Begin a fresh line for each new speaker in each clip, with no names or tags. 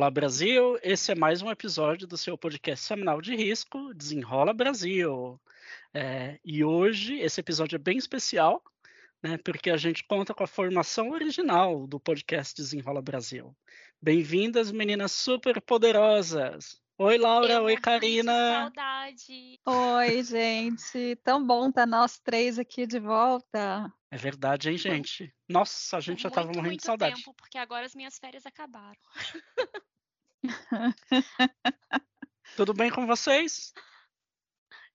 Olá, Brasil! Esse é mais um episódio do seu podcast semanal de risco, Desenrola Brasil. É, e hoje esse episódio é bem especial, né, porque a gente conta com a formação original do podcast Desenrola Brasil. Bem-vindas, meninas super poderosas! Oi, Laura.
Eu
Oi, Karina.
Saudade.
Oi, gente. Tão bom estar nós três aqui de volta.
É verdade, hein, gente? Nossa, a gente já tava
muito,
morrendo
muito
de saudade.
tempo, porque agora as minhas férias acabaram.
Tudo bem com vocês?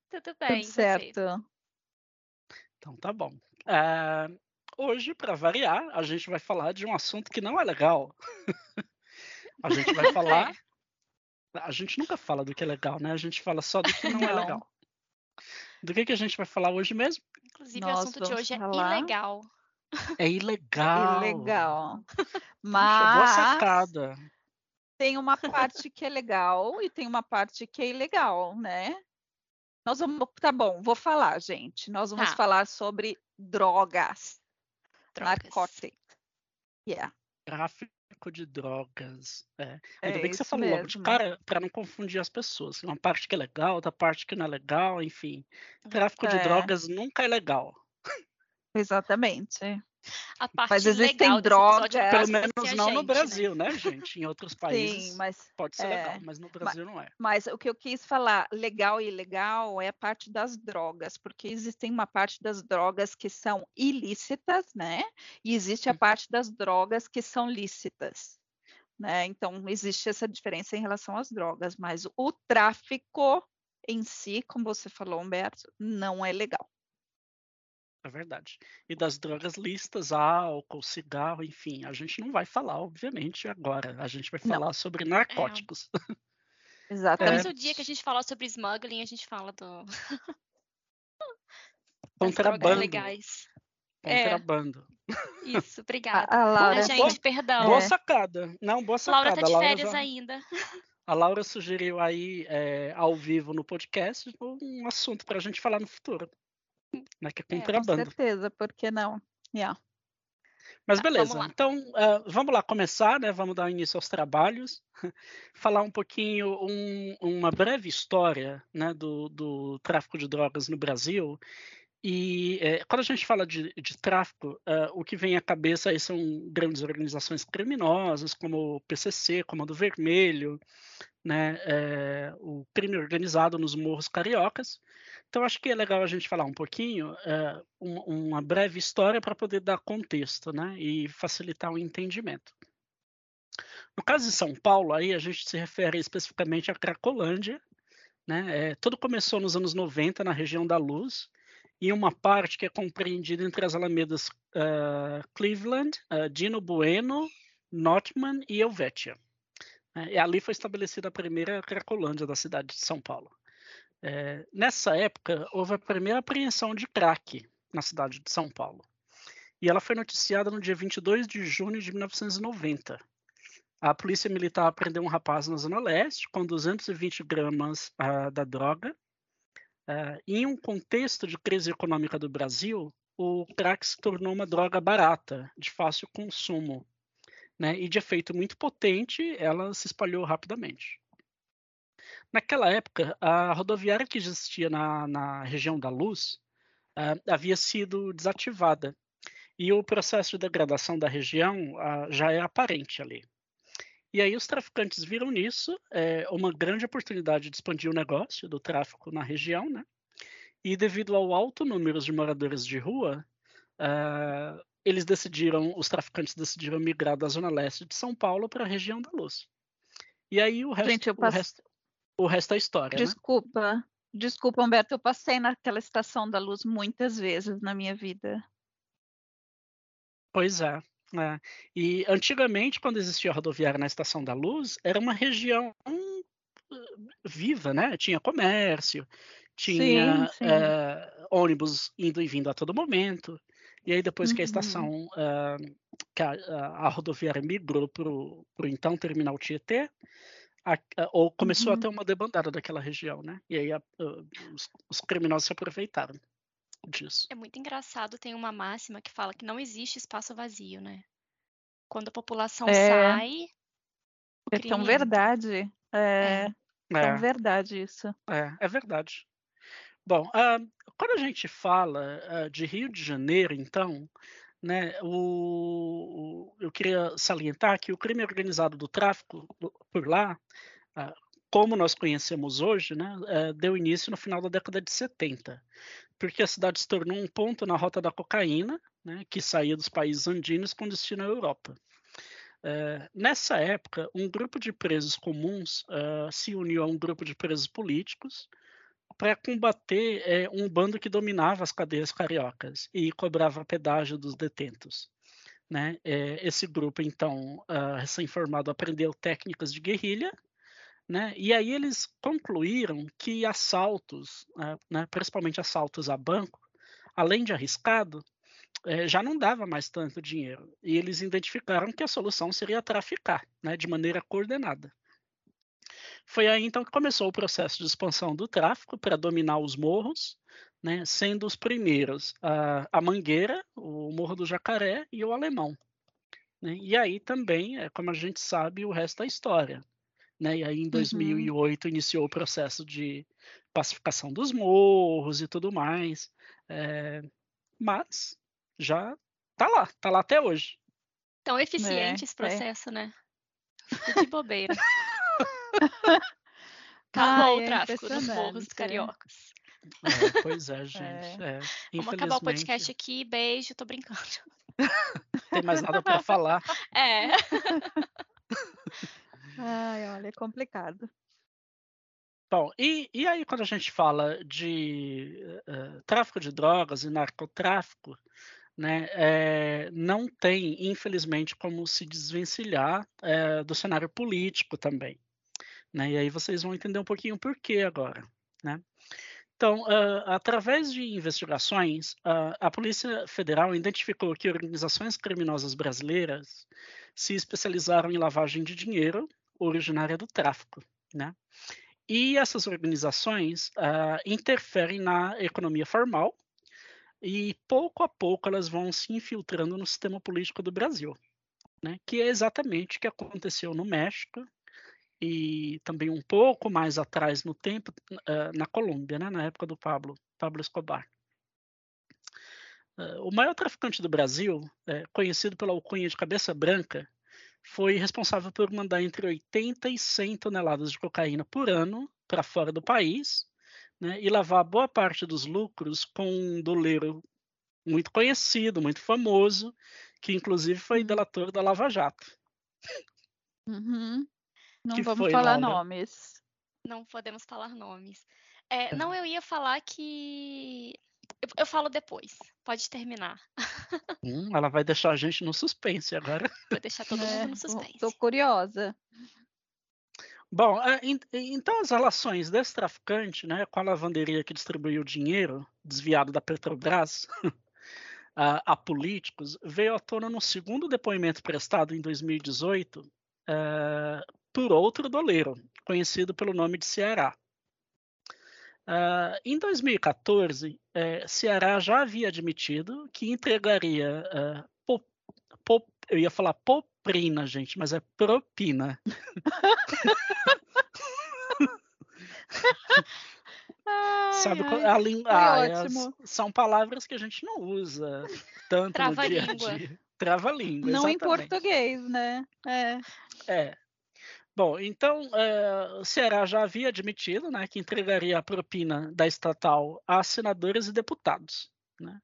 Tudo bem,
Tudo
você?
certo.
Então tá bom. Ah, hoje, para variar, a gente vai falar de um assunto que não é legal. a gente vai falar. A gente nunca fala do que é legal, né? A gente fala só do que não, é
Não.
legal. Do que, que a gente vai falar hoje mesmo?
Inclusive,
Nós
o assunto de hoje é
falar-
ilegal.
É ilegal.
Legal.
Puxa, boa
Mas
sacada.
tem uma parte que é legal e tem uma parte que é ilegal, né? Nós vamos. Tá bom, vou falar, gente. Nós vamos
Tá.
falar sobre drogas.
Drogas.
Narcóticos. Yeah.
Tráfico de drogas. É.
É
Ainda bem que você falou logo de
mesmo.
cara para não confundir as pessoas. Uma parte que é legal, outra parte que não é legal, enfim. Tráfico de
É.
drogas nunca é legal.
Exatamente.
A parte
Mas existem
legal episódio
drogas-
Pelo
é
menos
conhecer a
não no
gente, né?
Brasil, né, gente? Em outros países
Sim, mas
pode ser
é,
legal, mas no Brasil não é.
Mas o que eu quis falar, legal e ilegal, é a parte das drogas, porque existem uma parte das drogas que são ilícitas, né? E existe a
Hum.
parte das drogas que são lícitas, né? Então existe essa diferença em relação às drogas, mas o tráfico em si, como você falou, Humberto, não é legal.
É verdade. E das drogas listas, álcool, cigarro, enfim, a gente não vai falar, obviamente, agora. A gente vai
Não.
falar sobre narcóticos.
Exatamente.
Talvez o dia que a gente falar sobre smuggling, a gente fala do...
Contrabando.
legais. É.
Contrabando.
Isso, obrigada.
A, a Laura,
Ah, gente, perdão.
Boa
É.
sacada. Não, boa sacada.
Laura tá de
Laura
férias
já-
ainda.
A Laura sugeriu aí, é, ao vivo no podcast, um assunto para a gente falar no futuro. Né, que é
É,
com
contrabando.
certeza, por que não? Yeah.
Mas
Tá,
beleza,
vamos
então ah, vamos lá começar, né? Vamos dar início aos trabalhos, falar um pouquinho, um- uma breve história né, do, do tráfico de drogas no Brasil. E eh, quando a gente fala de, de tráfico, ah, o que vem à cabeça aí são grandes organizações criminosas, como o PCC, Comando Vermelho, né, eh, o crime organizado nos morros cariocas. Então, acho que é legal a gente falar um pouquinho, eh, um- uma breve história para poder dar contexto né, e facilitar o entendimento. No caso de São Paulo, aí a gente se refere especificamente à Cracolândia. Né, eh, tudo começou nos anos 90 na região da Luz, e uma parte que é compreendida entre as alamedas ah, Cleveland, ah, Dino Bueno, Notman e Helvetia. E ali foi estabelecida a primeira Cracolândia da cidade de São Paulo. Eh, nessa época, houve a primeira apreensão de crack na cidade de São Paulo. E ela foi noticiada no dia 22 de junho de 1990. A polícia militar prendeu um rapaz na Zona Leste com 220 gramas ah, da droga. Ah, em um contexto de crise econômica do Brasil, o crack se tornou uma droga barata, de fácil consumo. Né? E de efeito muito potente, ela se espalhou rapidamente. Naquela época, a rodoviária que existia na, na região da Luz ah, havia sido desativada e o processo de degradação da região ah, já era aparente ali. E aí os traficantes viram nisso eh, uma grande oportunidade de expandir o negócio do tráfico na região, né? E devido ao alto número de moradores de rua, ah, eles decidiram, os traficantes decidiram migrar da zona leste de São Paulo para a região da Luz. E aí o resto,
Gente, eu
o resto, o resto é história, né?
Desculpa, desculpa, Humberto, eu passei naquela estação da luz muitas vezes na minha vida.
Pois é. é. E antigamente, quando existia a rodoviária na Estação da Luz, era uma região hum, viva, né? Tinha comércio, tinha
sim.
eh, ônibus indo e vindo a todo momento. E aí, depois que a
Uhum.
estação, ah, que a, a- a rodoviária migrou para o então terminal Tietê, a- a- ou começou a
Uhum.
ter uma debandada daquela região, né? E aí a- os, os criminosos se aproveitaram disso.
É muito engraçado, tem uma máxima que fala que não existe espaço vazio, né? Quando a população
É.
sai,
É tão verdade. É, é. tão verdade isso.
É, é verdade. Bom, uh, quando a gente fala uh, de Rio de Janeiro, então, né, o, o, eu queria salientar que o crime organizado do tráfico por lá, uh, como nós conhecemos hoje, né, uh, deu início no final da década de 70, porque a cidade se tornou um ponto na rota da cocaína, né, que saía dos países andinos com destino à Europa. Uh, nessa época, um grupo de presos comuns uh, se uniu a um grupo de presos políticos para combater é, um bando que dominava as cadeias cariocas e cobrava pedágio dos detentos. Né? É, esse grupo, então, uh, recém-formado, aprendeu técnicas de guerrilha, né? e aí eles concluíram que assaltos, uh, né, principalmente assaltos a banco, além de arriscado, é, já não dava mais tanto dinheiro. E eles identificaram que a solução seria traficar né, de maneira coordenada. Foi aí então que começou o processo de expansão do tráfico para dominar os morros, né, sendo os primeiros a, a, Mangueira, o Morro do Jacaré e o Alemão. Né? E aí também, é, como a gente sabe, o resto da história. Né? E aí em 2008 uhum. iniciou o processo de pacificação dos morros e tudo mais. É, mas já tá lá, tá lá até hoje.
Tão eficiente é, esse é. processo, é. né? De bobeira. Acabou o tráfico nos morros cariocas.
É, pois é, gente. É.
Vamos acabar o podcast aqui. Beijo, tô brincando.
Tem mais nada para falar.
É.
Ai, olha, é complicado.
Bom, e, e aí quando a gente fala de uh, tráfico de drogas e narcotráfico, né, é, não tem, infelizmente, como se desvencilhar é, do cenário político também. Né? E aí vocês vão entender um pouquinho por que agora. Né? Então, uh, através de investigações, uh, a Polícia Federal identificou que organizações criminosas brasileiras se especializaram em lavagem de dinheiro originária do tráfico. Né? E essas organizações uh, interferem na economia formal e, pouco a pouco, elas vão se infiltrando no sistema político do Brasil. Né? Que é exatamente o que aconteceu no México e também um pouco mais atrás no tempo uh, na Colômbia, né, na época do Pablo, Pablo Escobar. Uh, o maior traficante do Brasil, uh, conhecido pela alcunha de cabeça branca, foi responsável por mandar entre 80 e 100 toneladas de cocaína por ano para fora do país né, e lavar boa parte dos lucros com um doleiro muito conhecido, muito famoso, que inclusive foi uhum. delator da Lava Jato.
Uhum. Não que vamos falar nomes.
Não podemos falar nomes. É, tá. Não, eu ia falar que. Eu, eu falo depois. Pode terminar.
Hum, ela vai deixar a gente no suspense agora.
Vou deixar todo é, mundo no suspense.
Tô curiosa.
Bom, é, então as relações desse traficante né, com a lavanderia que distribuiu o dinheiro desviado da Petrobras a, a, políticos veio à tona no segundo depoimento prestado em 2018 uh, por outro doleiro, conhecido pelo nome de Ceará. Uh, em 2014, uh, Ceará já havia admitido que entregaria uh, pop, pop, eu ia falar poprina, gente, mas é propina. Sabe ai, a língua? Ah, é, são palavras que a gente não usa tanto Trava no dia a dia. Trava língua.
Não exatamente. em português, né? É.
É. Bom, então é, o Ceará já havia admitido né, que entregaria a propina da estatal a senadores e deputados. Né?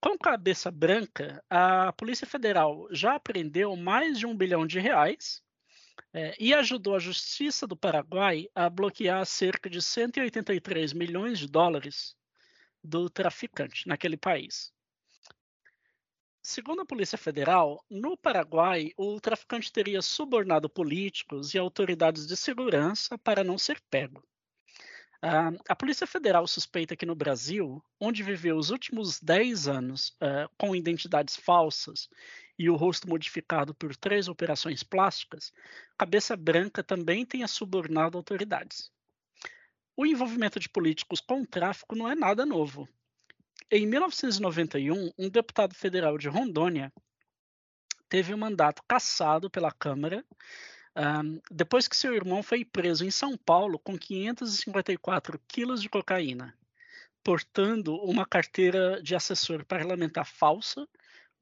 Com cabeça branca, a Polícia Federal já apreendeu mais de um bilhão de reais é, e ajudou a Justiça do Paraguai a bloquear cerca de 183 milhões de dólares do traficante naquele país. Segundo a Polícia Federal, no Paraguai, o traficante teria subornado políticos e autoridades de segurança para não ser pego. Uh, a Polícia Federal suspeita que no Brasil, onde viveu os últimos 10 anos uh, com identidades falsas e o rosto modificado por três operações plásticas, Cabeça Branca também tenha subornado autoridades. O envolvimento de políticos com o tráfico não é nada novo. Em 1991, um deputado federal de Rondônia teve o um mandato cassado pela Câmara Um, depois que seu irmão foi preso em São Paulo com 554 quilos de cocaína, portando uma carteira de assessor parlamentar falsa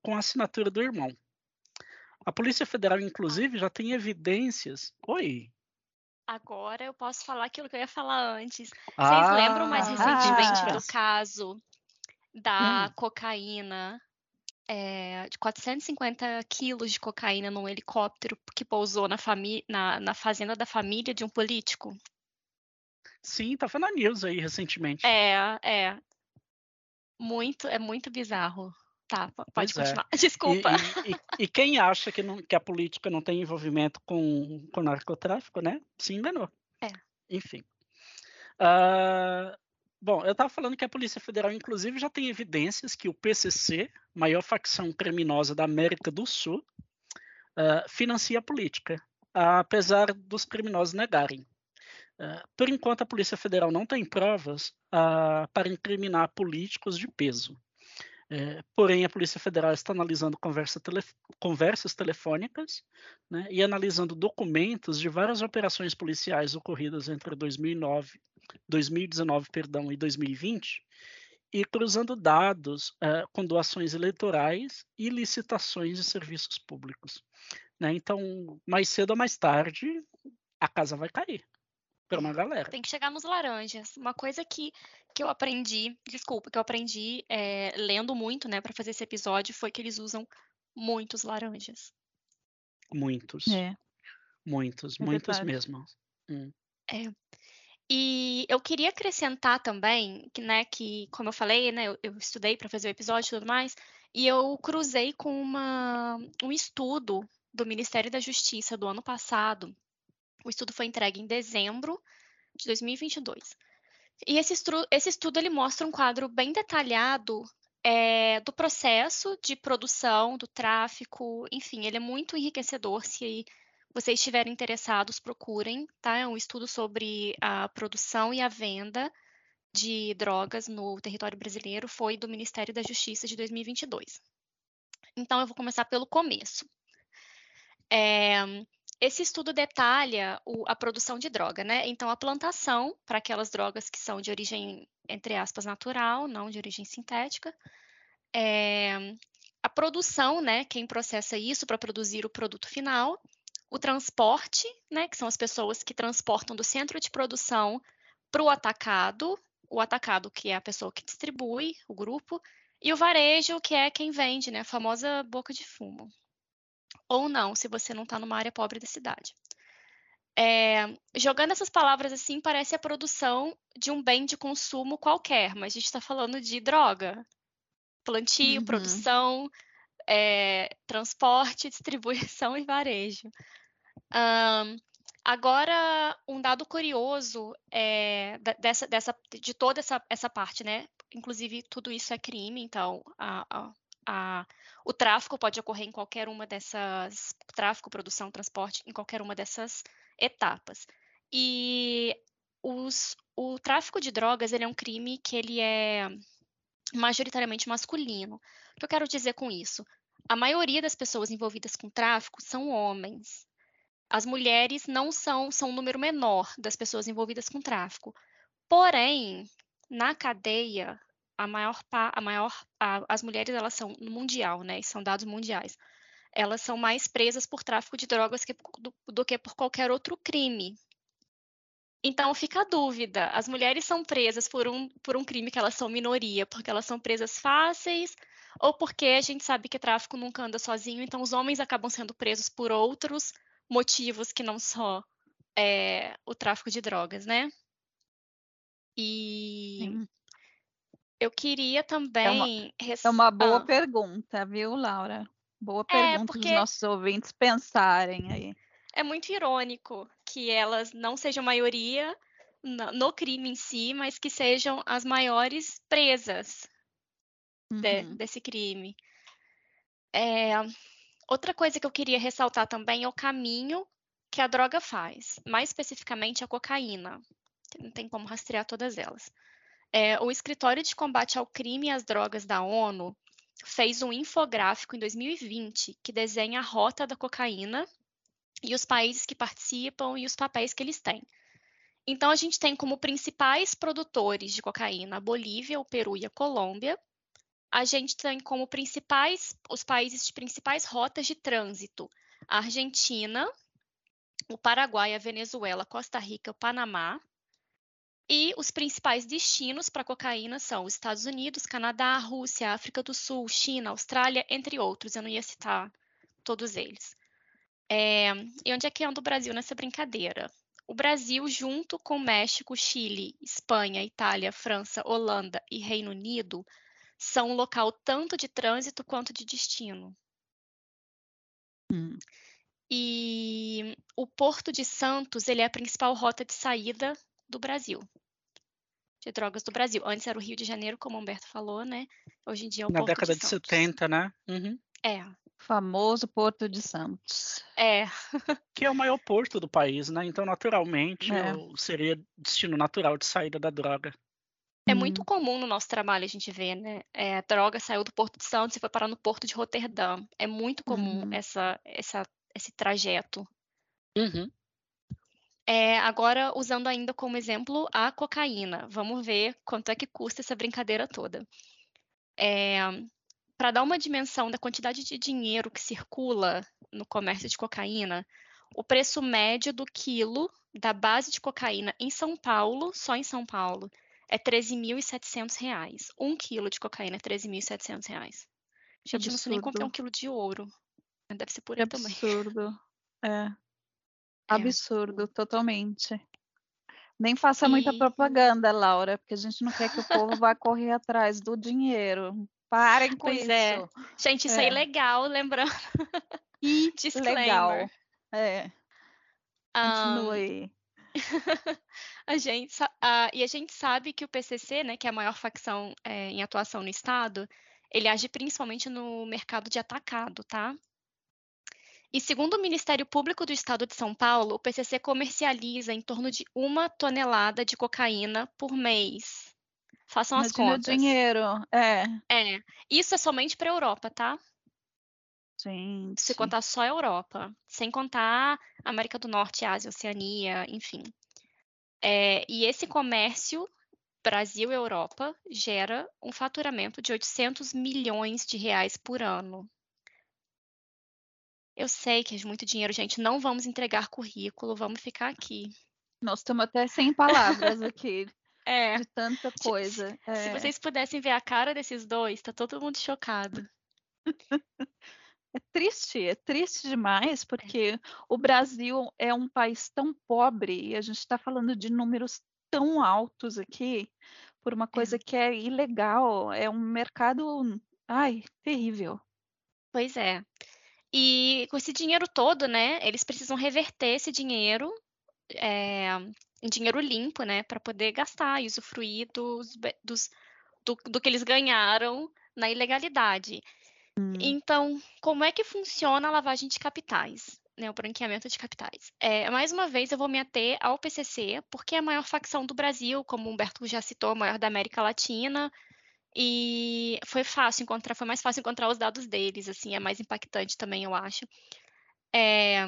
com a assinatura do irmão. A Polícia Federal, inclusive, já tem evidências. Oi.
Agora eu posso falar aquilo que eu ia falar antes. Ah, Vocês lembram mais recentemente ah, do caso da hum. cocaína é, de 450 quilos de cocaína num helicóptero que pousou na, na, na, fazenda da família de um político.
Sim, tá na news aí recentemente.
É, é. Muito, é muito bizarro. Tá, pode pois é. continuar. É. Desculpa.
E, e, e, quem acha que, não, que, a política não tem envolvimento com, com narcotráfico, né? Se enganou.
É.
Enfim. Uh, Bom, eu estava falando que a Polícia Federal, inclusive, já tem evidências que o PCC, maior facção criminosa da América do Sul, uh, financia a política, apesar dos criminosos negarem. Uh, por enquanto, a Polícia Federal não tem provas uh, para incriminar políticos de peso. É, porém, a Polícia Federal está analisando conversa conversas telefônicas né, e analisando documentos de várias operações policiais ocorridas entre 2009, 2019 perdão, e 2020 e cruzando dados é, com doações eleitorais e licitações de serviços públicos. Né? Então, mais cedo ou mais tarde, a casa vai cair para uma galera.
Tem que chegar nos laranjas. Uma coisa que, que eu aprendi, desculpa, que eu aprendi é, lendo muito, né, para fazer esse episódio, foi que eles usam muitos laranjas.
Muitos. É. Muitos, é muitos verdade. mesmo. Hum.
É. E eu queria acrescentar também, que, né, que como eu falei, né, eu, eu estudei para fazer o episódio e tudo mais, e eu cruzei com uma, um estudo do Ministério da Justiça do ano passado, o estudo foi entregue em dezembro de 2022. E esse, estudo, esse estudo ele mostra um quadro bem detalhado é, do processo de produção, do tráfico, enfim, ele é muito enriquecedor. Se vocês estiverem interessados, procurem, tá? É um estudo sobre a produção e a venda de drogas no território brasileiro, foi do Ministério da Justiça de 2022. Então, eu vou começar pelo começo. É, esse estudo detalha o, a produção de droga, né? Então, a plantação para aquelas drogas que são de origem, entre aspas, natural, não de origem sintética. É, a produção, né? Quem processa isso para produzir o produto final. O transporte, né? Que são as pessoas que transportam do centro de produção para o atacado. O atacado, que é a pessoa que distribui, o grupo. E o varejo, que é quem vende, né? A famosa boca de fumo ou não, se você não está numa área pobre da cidade. É, jogando essas palavras assim, parece a produção de um bem de consumo qualquer, mas a gente está falando de droga. Plantio, uhum. produção, é, transporte, distribuição e varejo. Um, agora, um dado curioso é, dessa, dessa, de toda essa, essa parte, né? Inclusive, tudo isso é crime, então a, a, a o tráfico pode ocorrer em qualquer uma dessas tráfico, produção, transporte, em qualquer uma dessas etapas. E os, o tráfico de drogas ele é um crime que ele é majoritariamente masculino. O que eu quero dizer com isso? A maioria das pessoas envolvidas com tráfico são homens. As mulheres não são, são um número menor das pessoas envolvidas com tráfico. Porém, na cadeia, a maior, a maior a, as mulheres elas são mundial, né? São dados mundiais. Elas são mais presas por tráfico de drogas que, do, do que por qualquer outro crime. Então fica a dúvida: as mulheres são presas por um, por um crime que elas são minoria, porque elas são presas fáceis, ou porque a gente sabe que tráfico nunca anda sozinho, então os homens acabam sendo presos por outros motivos que não só é, o tráfico de drogas, né? E Sim. Eu queria também.
É uma, é uma boa ah. pergunta, viu, Laura? Boa é, pergunta é, porque... dos nossos ouvintes pensarem aí.
É muito irônico que elas não sejam maioria no crime em si, mas que sejam as maiores presas uhum. de, desse crime. É, outra coisa que eu queria ressaltar também é o caminho que a droga faz, mais especificamente a cocaína. Não tem como rastrear todas elas. É, o Escritório de Combate ao Crime e às Drogas da ONU fez um infográfico em 2020 que desenha a rota da cocaína e os países que participam e os papéis que eles têm. Então, a gente tem como principais produtores de cocaína a Bolívia, o Peru e a Colômbia. A gente tem como principais, os países de principais rotas de trânsito, a Argentina, o Paraguai, a Venezuela, Costa Rica, o Panamá. E os principais destinos para cocaína são os Estados Unidos, Canadá, Rússia, África do Sul, China, Austrália, entre outros. Eu não ia citar todos eles. É, e onde é que anda o Brasil nessa brincadeira? O Brasil, junto com México, Chile, Espanha, Itália, França, Holanda e Reino Unido, são um local tanto de trânsito quanto de destino.
Hum.
E o Porto de Santos, ele é a principal rota de saída do Brasil. De drogas do Brasil. Antes era o Rio de Janeiro, como o Humberto falou, né? Hoje em dia é o
Na
Porto
década
de,
de,
Santos.
70, né? Uhum.
É,
Famoso Porto de Santos.
é.
Que é o maior porto do país, né? Então, naturalmente,
É.
o- seria destino natural de saída da droga.
É
Hum.
muito comum no nosso trabalho a gente ver, né? É, a droga saiu do Porto de Santos e foi parar no Porto de Roterdã. É muito comum
Uhum.
essa, essa, esse trajeto.
Uhum.
É, agora, usando ainda como exemplo a cocaína, vamos ver quanto é que custa essa brincadeira toda. Para dar uma dimensão da quantidade de dinheiro que circula no comércio de cocaína, o preço médio do quilo da base de cocaína em São Paulo, só em São Paulo, é 13.700 reais. Um quilo de cocaína é 13.700 reais. Gente, eu não sei nem quanto é um quilo de ouro. Deve ser por aí também.
absurdo. É.
É.
Absurdo, totalmente. Nem faça muita propaganda, Laura, porque a gente não quer que o povo vá correr atrás do dinheiro. Parem com
Pois
isso.
é. Gente, isso é
É.
ilegal, lembrando.
E
Disclaimer.
legal. É, continue.
A gente, ah, e a gente sabe que o PCC, né, que é a maior facção eh, em atuação no Estado, ele age principalmente no mercado de atacado, tá? E segundo o Ministério Público do Estado de São Paulo, o PCC comercializa em torno de uma tonelada de cocaína por mês. Façam as
Imagina o
contas.
dinheiro. É,
É, isso é somente para a Europa, tá?
gente.
Se contar só a Europa, sem contar América do Norte, Ásia, Oceania, enfim. É, e esse comércio Brasil e Europa gera um faturamento de 800 milhões de reais por ano. Eu sei que é muito dinheiro, gente. Não vamos entregar currículo, vamos ficar aqui.
Nós estamos até sem palavras aqui
É,
de tanta
se-
coisa.
se
É.
vocês pudessem ver a cara desses dois, tá todo mundo chocado.
É triste, é triste demais, porque o Brasil é um país tão pobre e a gente está falando de números tão altos aqui por uma coisa que é ilegal, é um mercado, ai, terrível.
Pois é. E com esse dinheiro todo, né, eles precisam reverter esse dinheiro é, em dinheiro limpo, né, para poder gastar e usufruir dos, dos- do, do que eles ganharam na ilegalidade. Então, como é que funciona a lavagem de capitais? Né, o branqueamento de capitais. É, mais uma vez, eu vou me ater ao PCC, porque é a maior facção do Brasil, como o Humberto já citou, a maior da América Latina, e foi fácil encontrar, foi mais fácil encontrar os dados deles, assim, é mais impactante também, eu acho. É,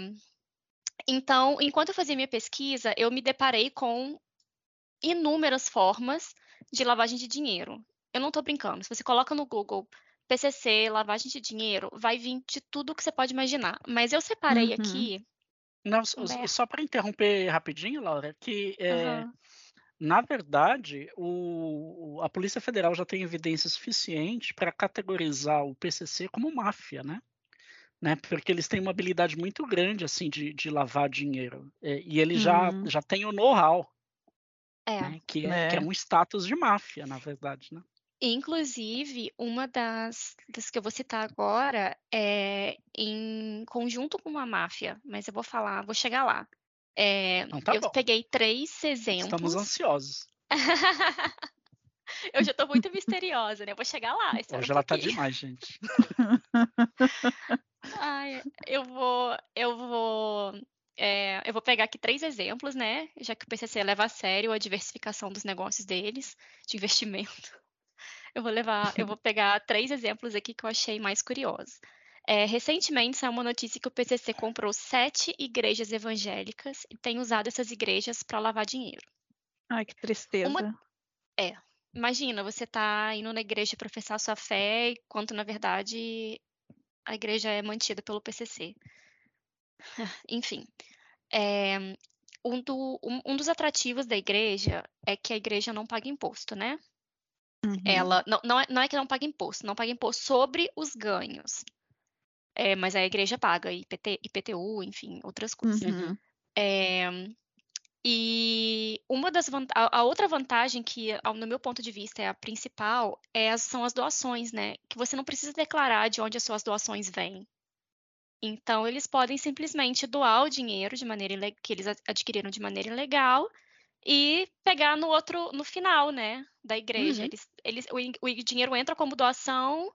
então, enquanto eu fazia minha pesquisa, eu me deparei com inúmeras formas de lavagem de dinheiro. Eu não estou brincando. Se você coloca no Google PCC, lavagem de dinheiro, vai vir de tudo que você pode imaginar. Mas eu separei
Uhum.
aqui.
Não, s-
Humberto.
só para interromper rapidinho, Laura, que é,
Aham.
Na verdade o- a Polícia Federal já tem evidência suficiente para categorizar o PCC como máfia, né? Né? Porque eles têm uma habilidade muito grande assim de, de lavar dinheiro É, e eles já
Hum.
já têm o know-how,
É.
né? Que é, que é
É.
um status de máfia, na verdade, né?
Inclusive, uma das, das que eu vou citar agora é em conjunto com uma máfia, mas eu vou falar, vou chegar lá. É,
Então tá
eu
bom.
peguei três
Estamos
exemplos.
ansiosos.
Eu já tô muito misteriosa, né? Eu vou chegar lá.
Hoje ela tá
pouquinho.
demais, gente.
Ai, eu vou, eu vou, é, eu vou pegar aqui três exemplos, né? Já que o PCC leva a sério a diversificação dos negócios deles, de investimento. Eu vou levar, eu vou pegar três exemplos aqui que eu achei mais curiosos. É, recentemente saiu uma notícia que o PCC comprou sete igrejas evangélicas e tem usado essas igrejas para lavar dinheiro.
Ai, que tristeza.
Uma... É. Imagina, você está indo na igreja professar sua fé, enquanto na verdade a igreja é mantida pelo PCC. Enfim, é, um, do, um, um, dos atrativos da igreja é que a igreja não paga imposto, né? Uhum. Ela não, não, é, não é que não paga imposto, não paga imposto sobre os ganhos. É, mas a igreja paga IPT, IPTU, enfim, outras coisas. Uhum. É, e uma das a, a, outra vantagem que, no meu ponto de vista, é a principal, é as, são as doações, né? Que você não precisa declarar de onde as suas doações vêm. Então, eles podem simplesmente doar o dinheiro de maneira que eles adquiriram de maneira ilegal e pegar no outro, no final, né, da igreja. Uhum. Eles, eles, o, o dinheiro entra como doação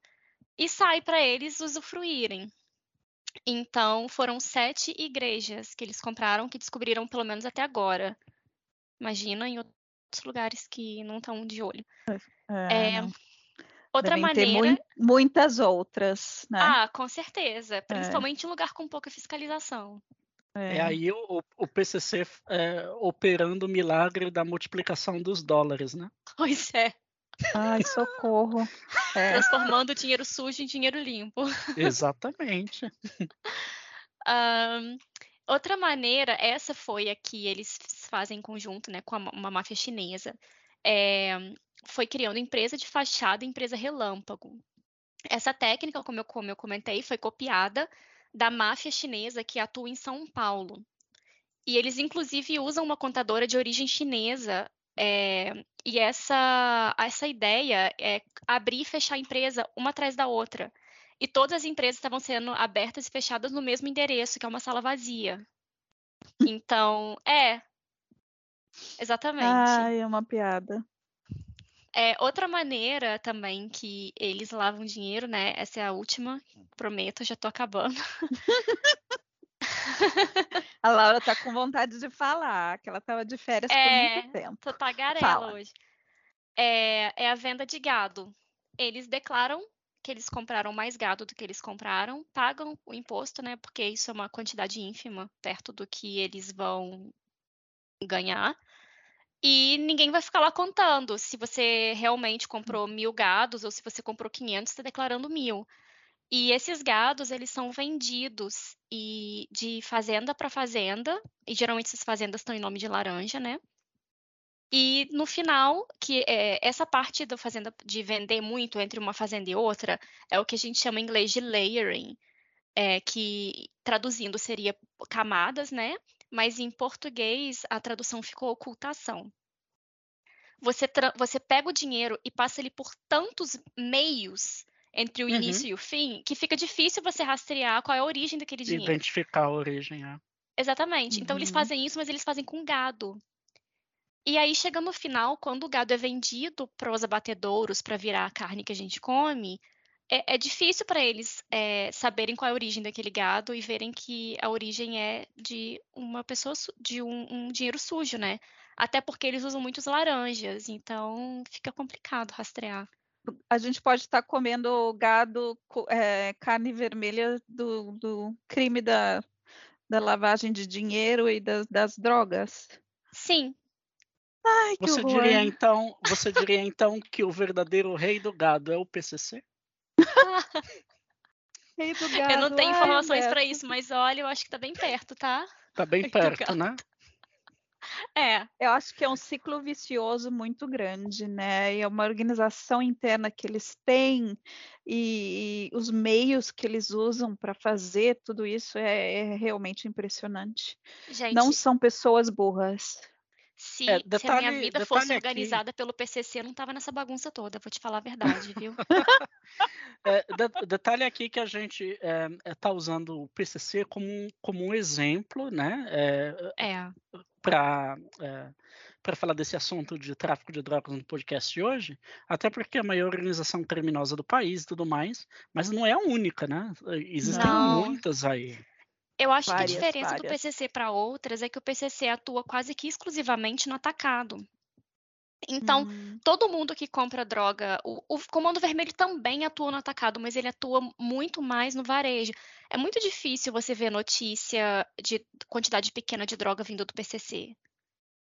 e sai para eles usufruírem. Então, foram sete igrejas que eles compraram que descobriram, pelo menos até agora. Imagina em outros lugares que não estão de olho. É, é outra
Devem
maneira.
Ter muitas outras, né?
Ah, com certeza. É. Principalmente é. em lugar com pouca fiscalização.
É, é aí o, o PCC é, operando o milagre da multiplicação dos dólares, né?
Pois é.
Ai, socorro.
É. Transformando dinheiro sujo em dinheiro limpo.
Exatamente.
um, outra maneira, essa foi a que eles fazem em conjunto né, com uma máfia chinesa, é, foi criando empresa de fachada e empresa relâmpago. Essa técnica, como eu, como eu comentei, foi copiada da máfia chinesa que atua em São Paulo. E eles, inclusive, usam uma contadora de origem chinesa é, e essa, essa ideia é abrir e fechar a empresa uma atrás da outra. E todas as empresas estavam sendo abertas e fechadas no mesmo endereço, que é uma sala vazia. Então, é. Exatamente.
Ai, é uma piada.
É, outra maneira também que eles lavam dinheiro, né? Essa é a última, prometo, já tô acabando.
A Laura tá com vontade de falar, que ela estava de férias é, por muito tempo.
Tô tagarela Fala. hoje. É, é a venda de gado. Eles declaram que eles compraram mais gado do que eles compraram, pagam o imposto, né? Porque isso é uma quantidade ínfima perto do que eles vão ganhar. E ninguém vai ficar lá contando se você realmente comprou mil gados ou se você comprou 500, está declarando mil. E esses gados, eles são vendidos e de fazenda para fazenda, e geralmente essas fazendas estão em nome de laranja, né? E no final, que é, essa parte da fazenda de vender muito entre uma fazenda e outra é o que a gente chama em inglês de layering, é, que traduzindo seria camadas, né? Mas em português a tradução ficou ocultação. Você, você pega o dinheiro e passa ele por tantos meios entre o uhum. início e o fim, que fica difícil você rastrear qual é a origem daquele dinheiro.
Identificar a origem, é.
Exatamente. Uhum. Então eles uhum. fazem isso, mas eles fazem com gado. E aí chega no final, quando o gado é vendido para os abatedouros para virar a carne que a gente come, é, é difícil para eles é, saberem qual é a origem daquele gado e verem que a origem é de uma pessoa, de um, um dinheiro sujo, né? Até porque eles usam muitos laranjas, então fica complicado rastrear
a gente pode estar comendo gado, é, carne vermelha do, do crime da, da, lavagem de dinheiro e das, das drogas.
Sim.
Ai, que
você
horror.
diria então, você diria então que o verdadeiro rei do gado é o PCC?
rei do gado.
Eu não tenho informações para isso, mas olha, eu acho que está bem perto, tá?
Tá bem perto, né?
É.
Eu acho que é um ciclo vicioso muito grande, né? E é uma organização interna que eles têm e, e os meios que eles usam para fazer tudo isso é, é realmente impressionante. Gente, Não são pessoas burras.
Se, é, detalhe, se, a minha vida fosse organizada aqui. pelo PCC, eu não estava nessa bagunça toda, vou te falar a verdade, viu?
é, de, detalhe aqui que a gente está é, tá usando o PCC como, como um exemplo, né?
É, é
para é, para falar desse assunto de tráfico de drogas no podcast de hoje, até porque é a maior organização criminosa do país e tudo mais, mas não é a única, né? Existem não. muitas aí.
Eu acho várias, que a diferença várias. do PCC para outras é que o PCC atua quase que exclusivamente no atacado. Então, hum. todo mundo que compra droga, o, o, Comando Vermelho também atua no atacado, mas ele atua muito mais no varejo. É muito difícil você ver notícia de quantidade pequena de droga vindo do PCC.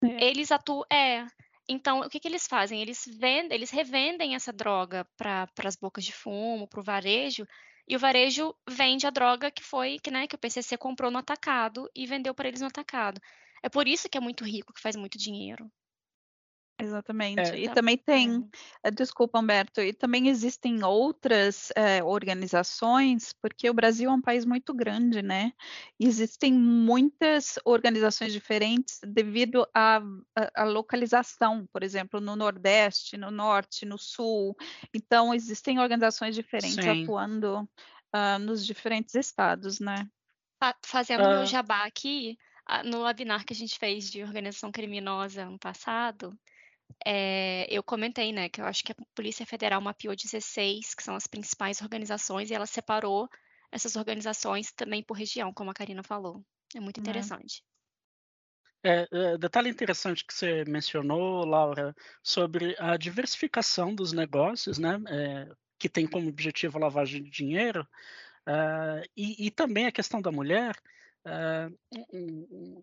É. Eles atuam, é. Então, o que, que eles fazem? Eles vendem, eles revendem essa droga para as bocas de fumo, para o varejo, e o varejo vende a droga que foi, que, né, que o PCC comprou no atacado e vendeu para eles no atacado. É por isso que é muito rico, que faz muito dinheiro.
Exatamente. É, e também tem, é. desculpa, Humberto, e também existem outras é, organizações, porque o Brasil é um país muito grande, né? existem muitas organizações diferentes devido à, à, localização, por exemplo, no Nordeste, no Norte, no Sul. Então, existem organizações diferentes Sim. atuando uh, nos diferentes estados, né?
Fazendo uh... meu jabá aqui, no webinar que a gente fez de organização criminosa ano passado, é, eu comentei, né, que eu acho que a Polícia Federal mapeou 16, que são as principais organizações, e ela separou essas organizações também por região, como a Karina falou. É muito uhum. interessante.
É, é, detalhe interessante que você mencionou, Laura, sobre a diversificação dos negócios, né, é, que tem como objetivo a lavagem de dinheiro, uh, e, e, também a questão da mulher. Uh, um, um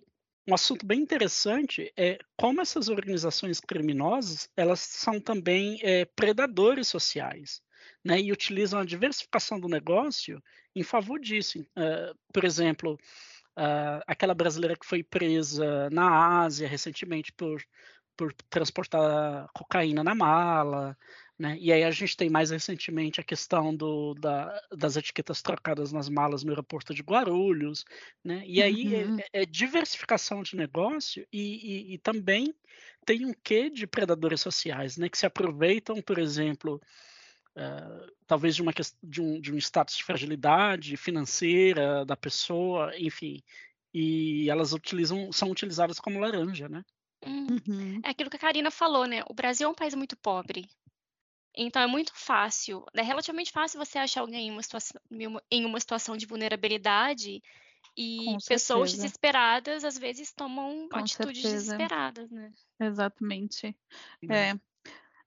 assunto bem interessante é como essas organizações criminosas elas são também é, predadores sociais, né? E utilizam a diversificação do negócio em favor disso. Uh, por exemplo, uh, aquela brasileira que foi presa na Ásia recentemente por, por transportar cocaína na mala, né? E aí a gente tem mais recentemente a questão do, da, das etiquetas trocadas nas malas no aeroporto de Guarulhos, né? E aí é, uhum. é, é, diversificação de negócio e, e, e, também tem um quê de predadores sociais, né? Que se aproveitam, por exemplo, uh, talvez de, uma, de, um, de um status de fragilidade financeira da pessoa, enfim, e elas utilizam, são utilizadas como laranja, né?
Uhum. É aquilo que a Karina falou, né? O Brasil é um país muito pobre. Então é muito fácil, é relativamente fácil você achar alguém em uma situação, em uma situação de vulnerabilidade e Com pessoas certeza. desesperadas às vezes tomam Com atitudes certeza. desesperadas, né?
Exatamente. É.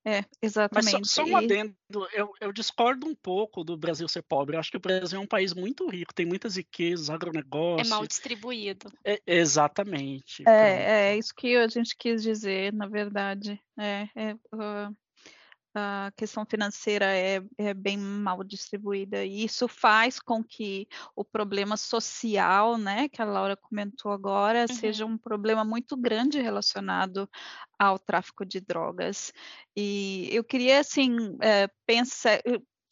É, exatamente.
Mas só, só um adendo, eu, eu, discordo um pouco do Brasil ser pobre. Eu acho que o Brasil é um país muito rico, tem muitas riquezas, agronegócio.
É mal distribuído.
É, exatamente.
É, é isso que a gente quis dizer, na verdade. É, é uh, a questão financeira é, é, bem mal distribuída e isso faz com que o problema social, né, que a Laura comentou agora, uhum. seja um problema muito grande relacionado ao tráfico de drogas. E eu queria assim é, pensar,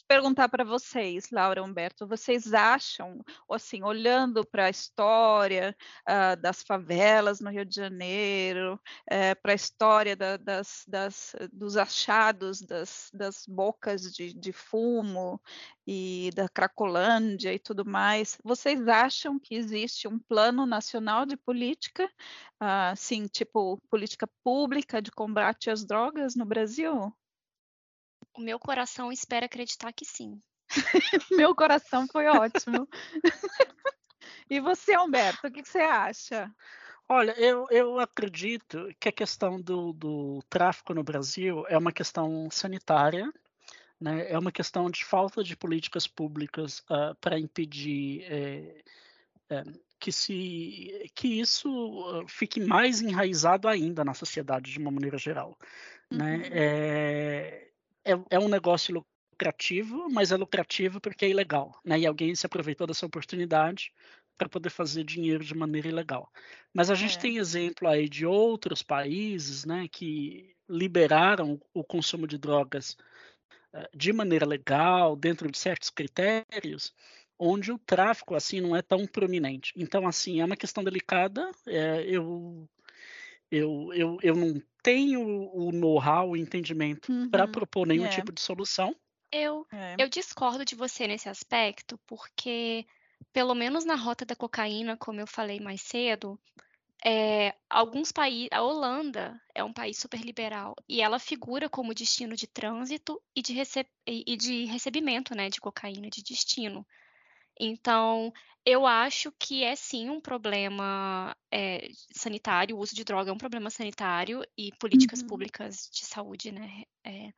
perguntar para vocês, Laura Humberto, vocês acham, assim, olhando para a história uh, das favelas no Rio de Janeiro, uh, eh, para a história da, das, das, dos achados das, das bocas de, de, fumo e da Cracolândia e tudo mais, vocês acham que existe um plano nacional de política, uh, assim, tipo política pública de combate às drogas no Brasil?
O meu coração espera acreditar que sim.
meu coração foi ótimo. e você, Humberto, o que, que você acha?
Olha, eu, eu acredito que a questão do, do tráfico no Brasil é uma questão sanitária, né? é uma questão de falta de políticas públicas uh, para impedir é, é, que, se, que isso fique mais enraizado ainda na sociedade de uma maneira geral. Né? Uhum. Né? É, é, é um negócio lucrativo, mas é lucrativo porque é ilegal, né? E alguém se aproveitou dessa oportunidade para poder fazer dinheiro de maneira ilegal. Mas a gente é. tem exemplo aí de outros países, né, que liberaram o consumo de drogas uh, de maneira legal, dentro de certos critérios, onde o tráfico assim não é tão prominente. Então, assim, é uma questão delicada. É, eu eu, eu, eu não tenho o know-how, o entendimento uhum, para propor nenhum é. tipo de solução.
Eu, é. eu discordo de você nesse aspecto, porque, pelo menos na rota da cocaína, como eu falei mais cedo, é, alguns países, a Holanda é um país super liberal e ela figura como destino de trânsito e de, e de recebimento né, de cocaína, de destino. Então, eu acho que é sim um problema é, sanitário, o uso de droga é um problema sanitário e políticas
Uhum.
públicas de saúde, né, é,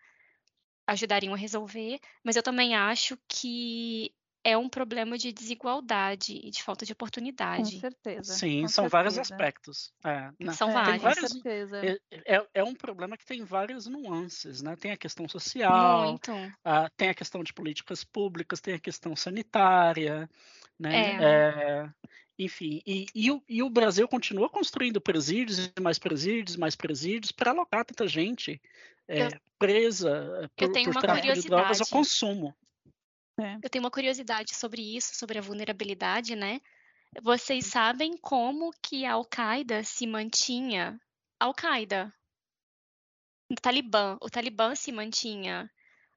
ajudariam a resolver, mas eu também acho que é um problema de desigualdade e de falta de
Com
oportunidade.
certeza.
Sim,
com
são vários
certeza.
aspectos. É, não,
São
É,
vários.
com
vários.
certeza.
É, é- é um problema que tem várias nuances, né? Tem a questão social,
Muito.
ah, tem a questão de políticas públicas, tem a questão sanitária, né?
É.
É, enfim, e, e o, e o Brasil continua construindo presídios e mais presídios, mais presídios para alocar tanta gente é,
Eu-
presa
Eu
por,
tenho
por
uma
tráfico de drogas ao
curiosidade.
consumo.
É.
Eu tenho uma curiosidade sobre isso, sobre a vulnerabilidade, né? Vocês sabem como que a Al-Qaeda se mantinha? Al-Qaeda, o Talibã, o Talibã se mantinha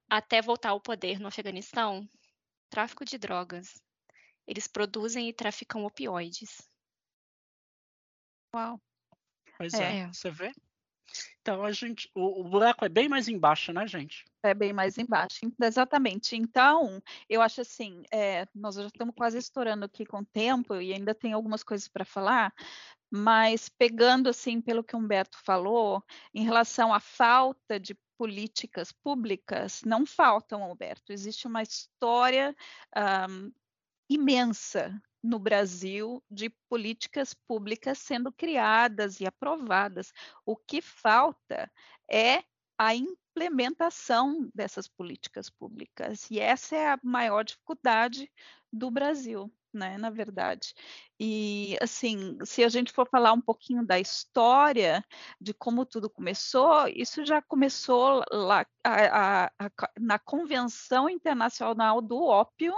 até voltar ao poder no Afeganistão? Tráfico de drogas. Eles produzem e traficam opioides.
Uau.
Pois é,
É.
você vê? Então a gente, o, o buraco é bem mais embaixo, né, gente?
É bem mais embaixo. Ent- Exatamente. Então, eu acho assim, é, nós já estamos quase estourando aqui com o tempo e ainda tem algumas coisas para falar, mas pegando assim pelo que o Humberto falou, em relação à falta de políticas públicas, não faltam, Humberto. Existe uma história ahm, imensa no Brasil de políticas públicas sendo criadas e aprovadas. O que falta é a implementação dessas políticas públicas. E essa é a maior dificuldade do Brasil, né, na verdade. E assim, se a gente for falar um pouquinho da história de como tudo começou, isso já começou lá a, a, a, na Convenção Internacional do Ópio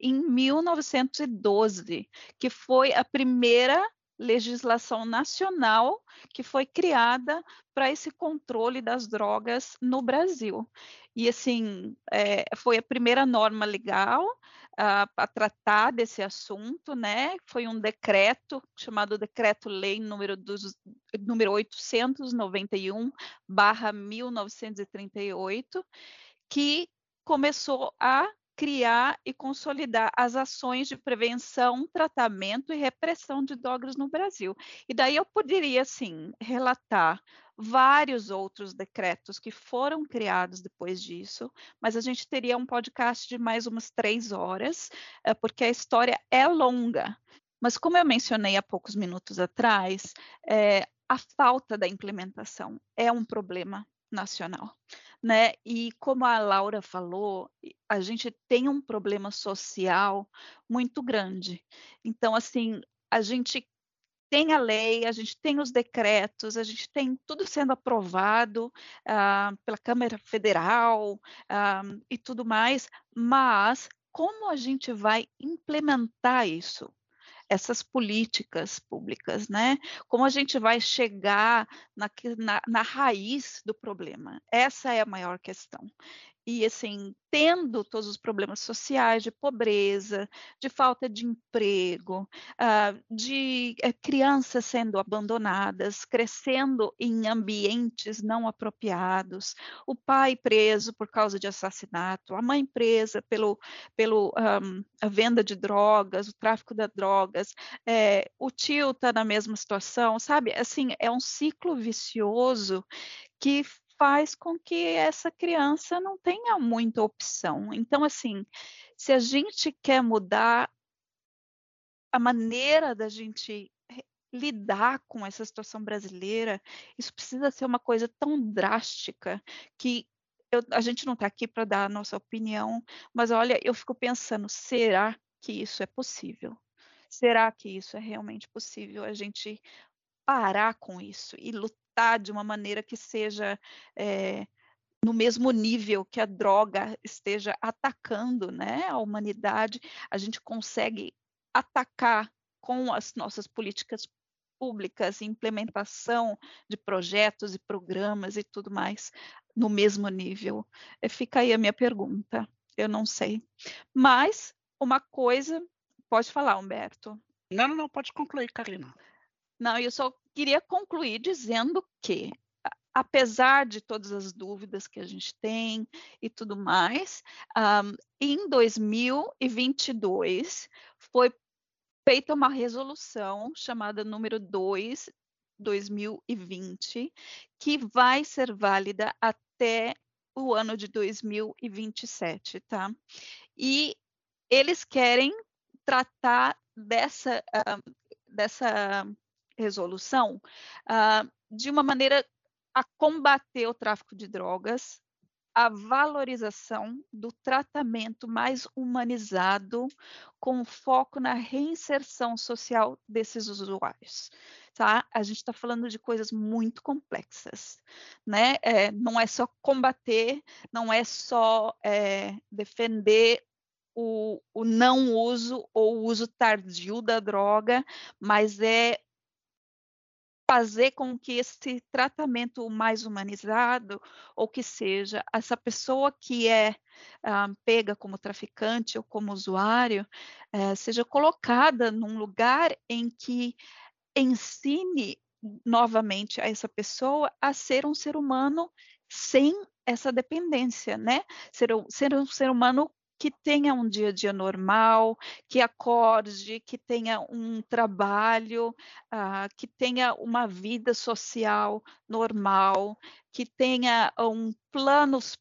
em 1912, que foi a primeira legislação nacional que foi criada para esse controle das drogas no Brasil. E assim, é, foi a primeira norma legal para tratar desse assunto, né? Foi um decreto chamado Decreto-Lei número, dos, número 891 barra 1938, que começou a criar e consolidar as ações de prevenção, tratamento e repressão de drogas no Brasil. E daí eu poderia, assim, relatar vários outros decretos que foram criados depois disso, mas a gente teria um podcast de mais umas três horas, porque a história é longa. Mas como eu mencionei há poucos minutos atrás, é, a falta da implementação é um problema nacional né? E como a Laura falou, a gente tem um problema social muito grande. Então, assim, a gente tem a lei, a gente tem os decretos, a gente tem tudo sendo aprovado uh, pela Câmara Federal uh, e tudo mais, mas como a gente vai implementar isso? Essas políticas públicas, né? Como a gente vai chegar na, na, na raiz do problema? Essa é a maior questão. E assim, tendo todos os problemas sociais de pobreza, de falta de emprego, uh, de uh, crianças sendo abandonadas, crescendo em ambientes não apropriados, o pai preso por causa de assassinato, a mãe presa pelo, pelo um, a venda de drogas, o tráfico de drogas, é, o tio está na mesma situação, sabe? Assim, é um ciclo vicioso que faz com que essa criança não tenha muita opção. Então, assim, se a gente quer mudar a maneira da gente lidar com essa situação brasileira, isso precisa ser uma coisa tão drástica que eu, a gente não está aqui para dar a nossa opinião, mas olha, eu fico pensando, será que isso é possível? Será que isso é realmente possível a gente parar com isso e lutar de uma maneira que seja é, no mesmo nível que a droga esteja atacando né, a humanidade, a gente consegue atacar com as nossas políticas públicas, implementação de projetos e programas e tudo mais no mesmo nível? Fica aí a minha pergunta. Eu não sei. Mas uma coisa, pode falar, Humberto.
Não, não, não, pode concluir, Karina.
Não, eu só queria concluir dizendo que apesar de todas as dúvidas que a gente tem e tudo mais, um, em 2022 foi feita uma resolução chamada número 2 2020, que vai ser válida até o ano de 2027, tá? E eles querem tratar dessa, uh, dessa resolução uh, de uma maneira a combater o tráfico de drogas, a valorização do tratamento mais humanizado, com foco na reinserção social desses usuários. Tá? A gente está falando de coisas muito complexas, né? É, não é só combater, não é só é, defender o, o, não uso ou o uso tardio da droga, mas é fazer com que esse tratamento mais humanizado, ou que seja, essa pessoa que é ah, pega como traficante ou como usuário, eh, seja colocada num lugar em que ensine novamente a essa pessoa a ser um ser humano sem essa dependência, né? Ser, ser um ser humano que tenha um dia a dia normal, que acorde, que tenha um trabalho, uh, que tenha uma vida social normal, que tenha um planos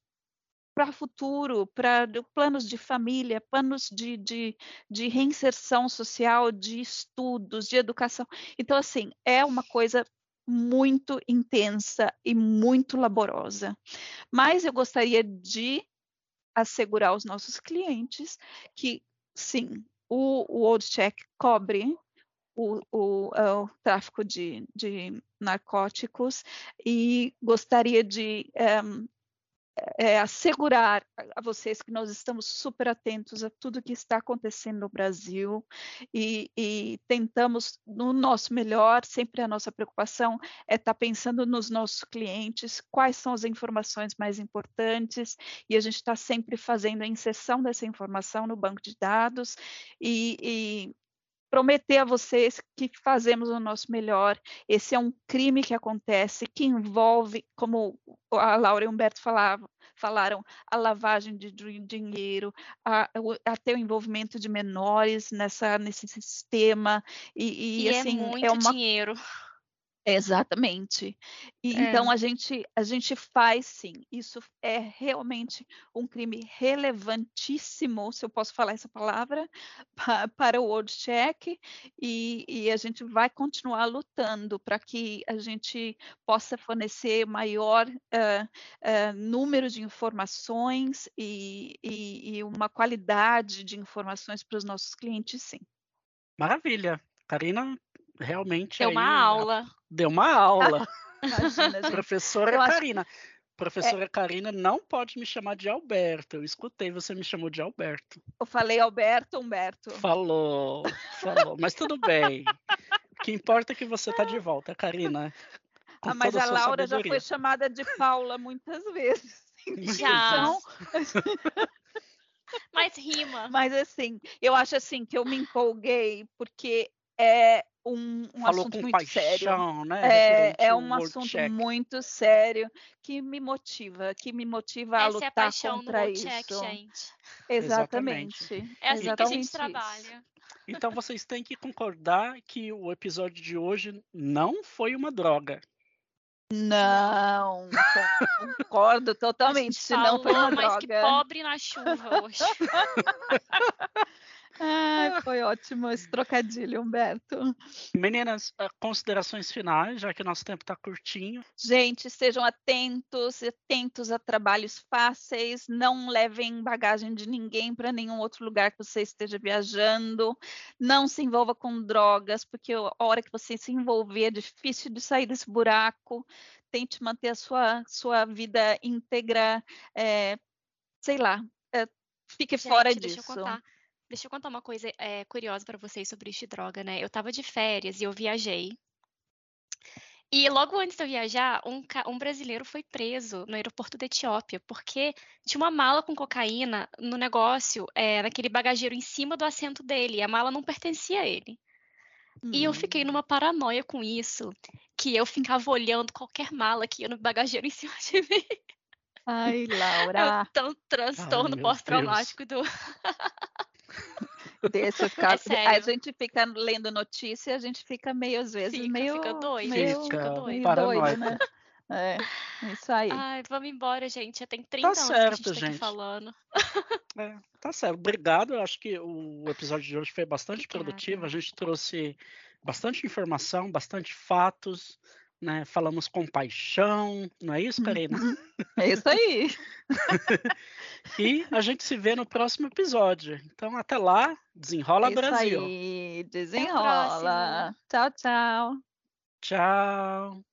para futuro, para planos de família, planos de, de, de reinserção social, de estudos, de educação. Então, assim, é uma coisa muito intensa e muito laborosa. Mas eu gostaria de assegurar aos nossos clientes que, sim, o, o Old Check cobre o, o, é, o tráfico de, de, narcóticos e gostaria de um, é, assegurar a vocês que nós estamos super atentos a tudo que está acontecendo no Brasil e, e, tentamos, no nosso melhor, sempre a nossa preocupação é estar tá pensando nos nossos clientes, quais são as informações mais importantes, e a gente está sempre fazendo a inserção dessa informação no banco de dados e, e prometer a vocês que fazemos o nosso melhor. Esse é um crime que acontece, que envolve, como a Laura e o Humberto falavam, falaram, a lavagem de dinheiro, a, até o envolvimento de menores nessa, nesse sistema. E,
e, e é assim, é muito é uma... dinheiro.
Exatamente. E, é. Então a gente a gente faz sim. Isso é realmente um crime relevantíssimo, se eu posso falar essa palavra, pa, para o World Check e, e, a gente vai continuar lutando para que a gente possa fornecer maior uh, uh, número de informações e, e, e uma qualidade de informações para os nossos clientes, sim.
Maravilha. Karina, realmente.
Deu aí, uma aula.
Deu uma aula. Imagina, Professora Karina. Acho... Professora é... Karina não pode me chamar de Alberto. Eu escutei, você me chamou de Alberto.
Eu falei Alberto, Humberto.
Falou, falou. Mas tudo bem. O que importa é que você está de volta, Karina.
Ah, mas a, a Laura sabedoria. já foi chamada de Paula muitas vezes.
Já. Então... mas rima.
Mas assim, eu acho assim que eu me empolguei porque é um, um assunto muito paixão, sério. Né? É, é um assunto check. muito sério que me motiva, que me motiva Essa a lutar é a paixão contra isso. Check, gente. Exatamente.
Exatamente. É assim Exatamente que a gente trabalha.
Então vocês têm que concordar que o episódio de hoje não foi uma droga.
Não, concordo totalmente. Se não foi uma mas droga. que
pobre na chuva hoje.
Ai, foi ótimo esse trocadilho, Humberto.
Meninas, ah, considerações finais, já que nosso tempo está curtinho.
Gente, sejam atentos, atentos a trabalhos fáceis, não levem bagagem de ninguém para nenhum outro lugar que você esteja viajando, não se envolva com drogas, porque a hora que você se envolver é difícil de sair desse buraco. Tente manter a sua, sua vida íntegra, é, sei lá, é, fique Gente, fora disso.
Deixa eu contar uma coisa é, curiosa para vocês sobre isso de droga, né? Eu estava de férias e eu viajei. E logo antes de eu viajar, um, um, brasileiro foi preso no aeroporto da Etiópia, porque tinha uma mala com cocaína no negócio, é, naquele bagageiro em cima do assento dele, e a mala não pertencia a ele. E eu fiquei numa paranoia com isso, que eu ficava olhando qualquer mala que ia no bagageiro em cima de mim.
Ai,
É
Laura.
um tão transtorno pós-traumático do.
Desse caso, a
sério.
gente fica lendo notícia, a gente fica meio, às vezes,
Fica,
meio,
fica doido,
meio,
Fica
doido.
doido, né? É, isso aí.
Ai, vamos embora, gente. Já tem 30 anos que a
certo,
gente tá aqui
gente.
falando.
É, tá certo. Obrigado. Eu acho que o episódio de hoje foi bastante
Obrigada.
produtivo. A gente trouxe bastante informação, bastante fatos, né? Falamos com paixão, não é isso, Karina?
É isso aí.
E a gente se vê no próximo episódio. Então, até lá, desenrola
é isso
Brasil.
aí. Desenrola. Tchau, tchau.
Tchau.